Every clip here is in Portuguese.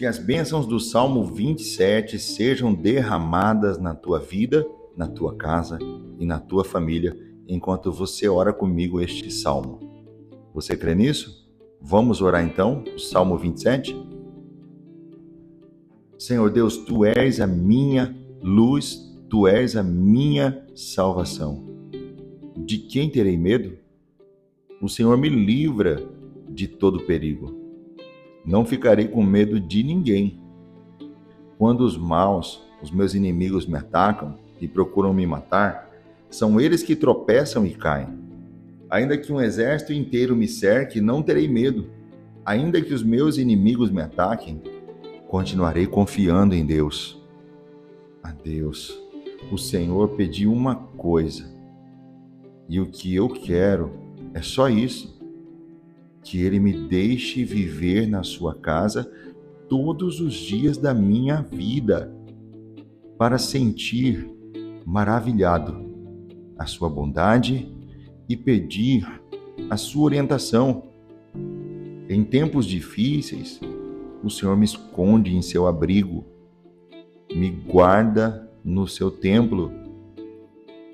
Que as bênçãos do Salmo 27 sejam derramadas na tua vida, na tua casa e na tua família enquanto você ora comigo este salmo. Você crê nisso? Vamos orar então, o Salmo 27? Senhor Deus, tu és a minha luz, tu és a minha salvação. De quem terei medo? O Senhor me livra de todo perigo. Não ficarei com medo de ninguém. Quando os maus, os meus inimigos me atacam e procuram me matar, são eles que tropeçam e caem. Ainda que um exército inteiro me cerque, não terei medo. Ainda que os meus inimigos me ataquem, continuarei confiando em Deus. A Deus, o Senhor pediu uma coisa, e o que eu quero é só isso: que Ele me deixe viver na Sua casa todos os dias da minha vida, para sentir maravilhado a Sua bondade e pedir a Sua orientação. Em tempos difíceis, o Senhor me esconde em seu abrigo, me guarda no seu templo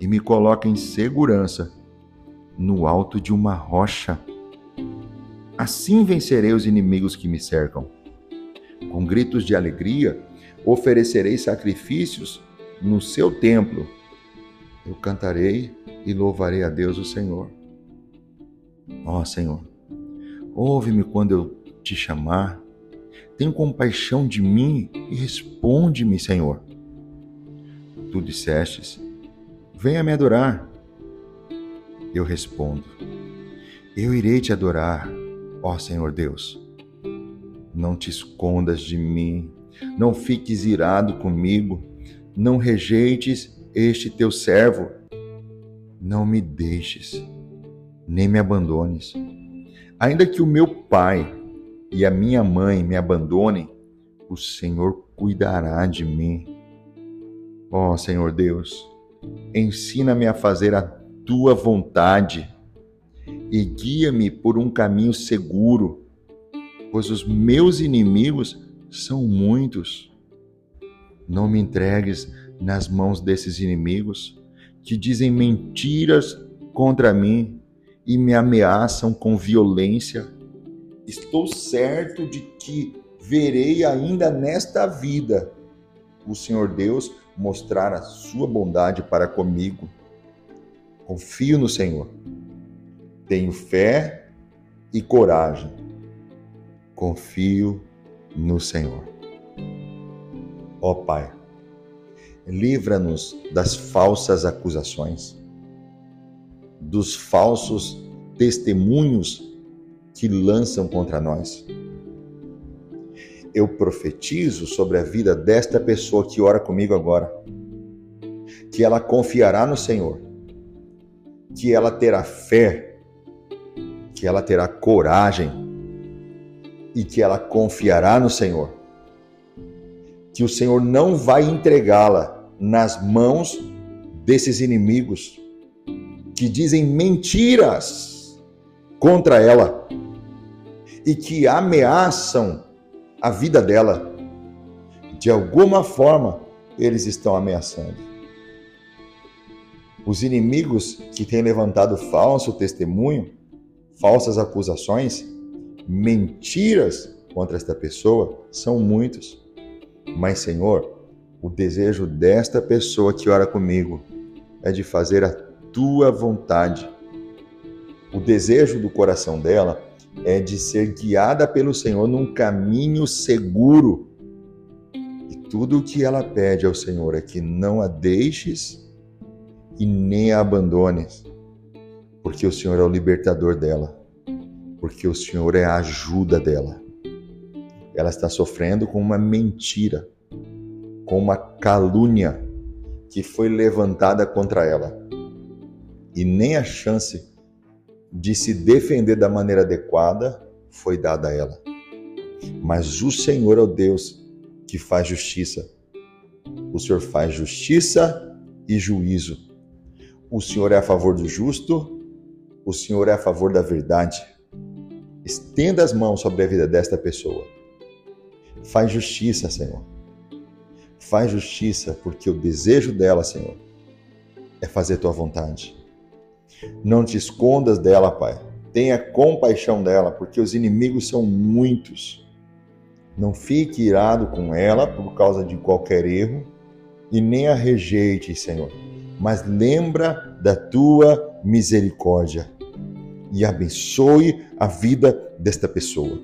e me coloca em segurança no alto de uma rocha. Assim vencerei os inimigos que me cercam. Com gritos de alegria, oferecerei sacrifícios no seu templo. Eu cantarei e louvarei a Deus, o Senhor. Ó oh, Senhor, ouve-me quando eu te chamar tem compaixão de mim e responde-me, Senhor. Tu dissestes: Venha me adorar. Eu respondo: Eu irei te adorar, ó Senhor Deus. Não te escondas de mim, não fiques irado comigo, não rejeites este teu servo. Não me deixes, nem me abandones. Ainda que o meu pai e a minha mãe me abandonem, o Senhor cuidará de mim. Ó Senhor Deus, ensina-me a fazer a tua vontade e guia-me por um caminho seguro, pois os meus inimigos são muitos. Não me entregues nas mãos desses inimigos que dizem mentiras contra mim e me ameaçam com violência estou certo de que verei ainda nesta vida o Senhor Deus mostrar a sua bondade para comigo. Confio no Senhor. Tenho fé e coragem. Confio no Senhor. Ó Pai, livra-nos das falsas acusações, dos falsos testemunhos que lançam contra nós. Eu profetizo sobre a vida desta pessoa que ora comigo agora, que ela confiará no Senhor, que ela terá fé, que ela terá coragem e que ela confiará no Senhor. Que o Senhor não vai entregá-la nas mãos desses inimigos que dizem mentiras contra ela e que ameaçam a vida dela. De alguma forma, eles estão ameaçando. Os inimigos que têm levantado falso testemunho, falsas acusações, mentiras contra esta pessoa são muitos. Mas, Senhor, o desejo desta pessoa que ora comigo é de fazer a tua vontade. O desejo do coração dela é de ser guiada pelo Senhor num caminho seguro. E tudo o que ela pede ao Senhor é que não a deixes e nem a abandones, porque o Senhor é o libertador dela, porque o Senhor é a ajuda dela. Ela está sofrendo com uma mentira, com uma calúnia que foi levantada contra ela. E nem a chance de se defender da maneira adequada foi dada a ela. Mas o Senhor é o Deus que faz justiça. O Senhor faz justiça e juízo. O Senhor é a favor do justo, o Senhor é a favor da verdade. Estenda as mãos sobre a vida desta pessoa. Faz justiça, Senhor. Faz justiça, porque o desejo dela, Senhor, é fazer tua vontade. Não te escondas dela, Pai. Tenha compaixão dela, porque os inimigos são muitos. Não fique irado com ela por causa de qualquer erro e nem a rejeite, Senhor. Mas lembra da tua misericórdia e abençoe a vida desta pessoa.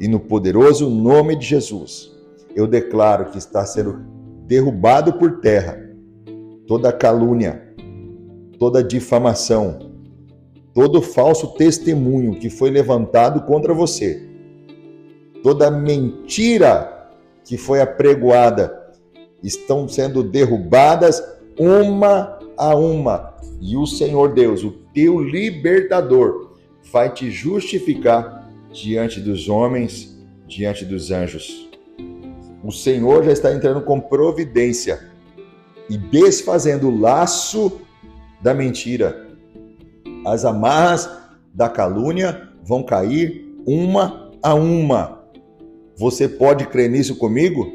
E no poderoso nome de Jesus, eu declaro que está sendo derrubado por terra toda calúnia, toda difamação, todo falso testemunho que foi levantado contra você, toda mentira que foi apregoada, estão sendo derrubadas uma a uma. E o Senhor Deus, o teu libertador, vai te justificar diante dos homens, diante dos anjos. O Senhor já está entrando com providência e desfazendo o laço da mentira. As amarras da calúnia vão cair uma a uma. Você pode crer nisso comigo?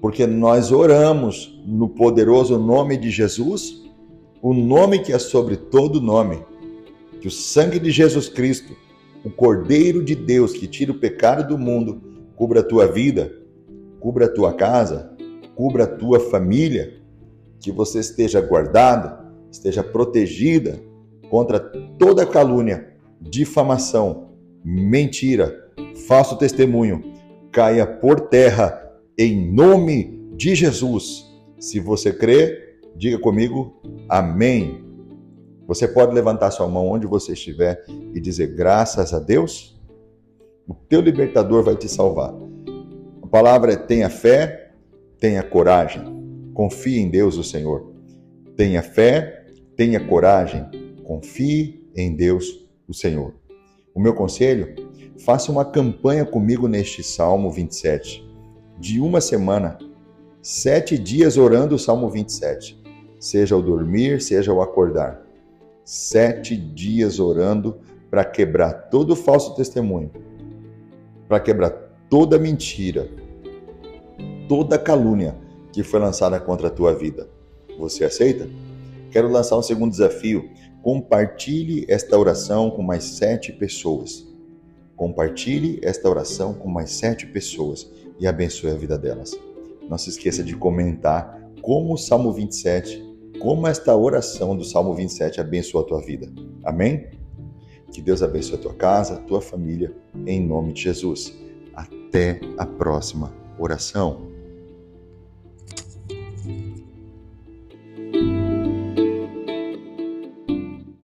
Porque nós oramos no poderoso nome de Jesus, o nome que é sobre todo nome. Que o sangue de Jesus Cristo, o Cordeiro de Deus que tira o pecado do mundo, cubra a tua vida, cubra a tua casa, cubra a tua família, que você esteja guardada, esteja protegida contra toda calúnia, difamação, mentira, falso testemunho, caia por terra em nome de Jesus. Se você crê, diga comigo amém. Você pode levantar sua mão onde você estiver e dizer graças a Deus. O teu libertador vai te salvar. A palavra é tenha fé, tenha coragem. Confie em Deus, o Senhor. Tenha fé, tenha coragem. Confie em Deus, o Senhor. O meu conselho Faça uma campanha comigo neste Salmo 27, de uma semana, sete dias orando o Salmo 27, seja ao dormir, seja ao acordar. Sete dias orando para quebrar todo falso testemunho, para quebrar toda mentira, toda calúnia que foi lançada contra a tua vida. Você aceita? Quero lançar um segundo desafio. Compartilhe esta oração com mais sete pessoas. Compartilhe esta oração com mais sete pessoas e abençoe a vida delas. Não se esqueça de comentar como o Salmo 27, como esta oração do Salmo 27 abençoa a tua vida. Amém? Que Deus abençoe a tua casa, a tua família, em nome de Jesus. Até a próxima oração.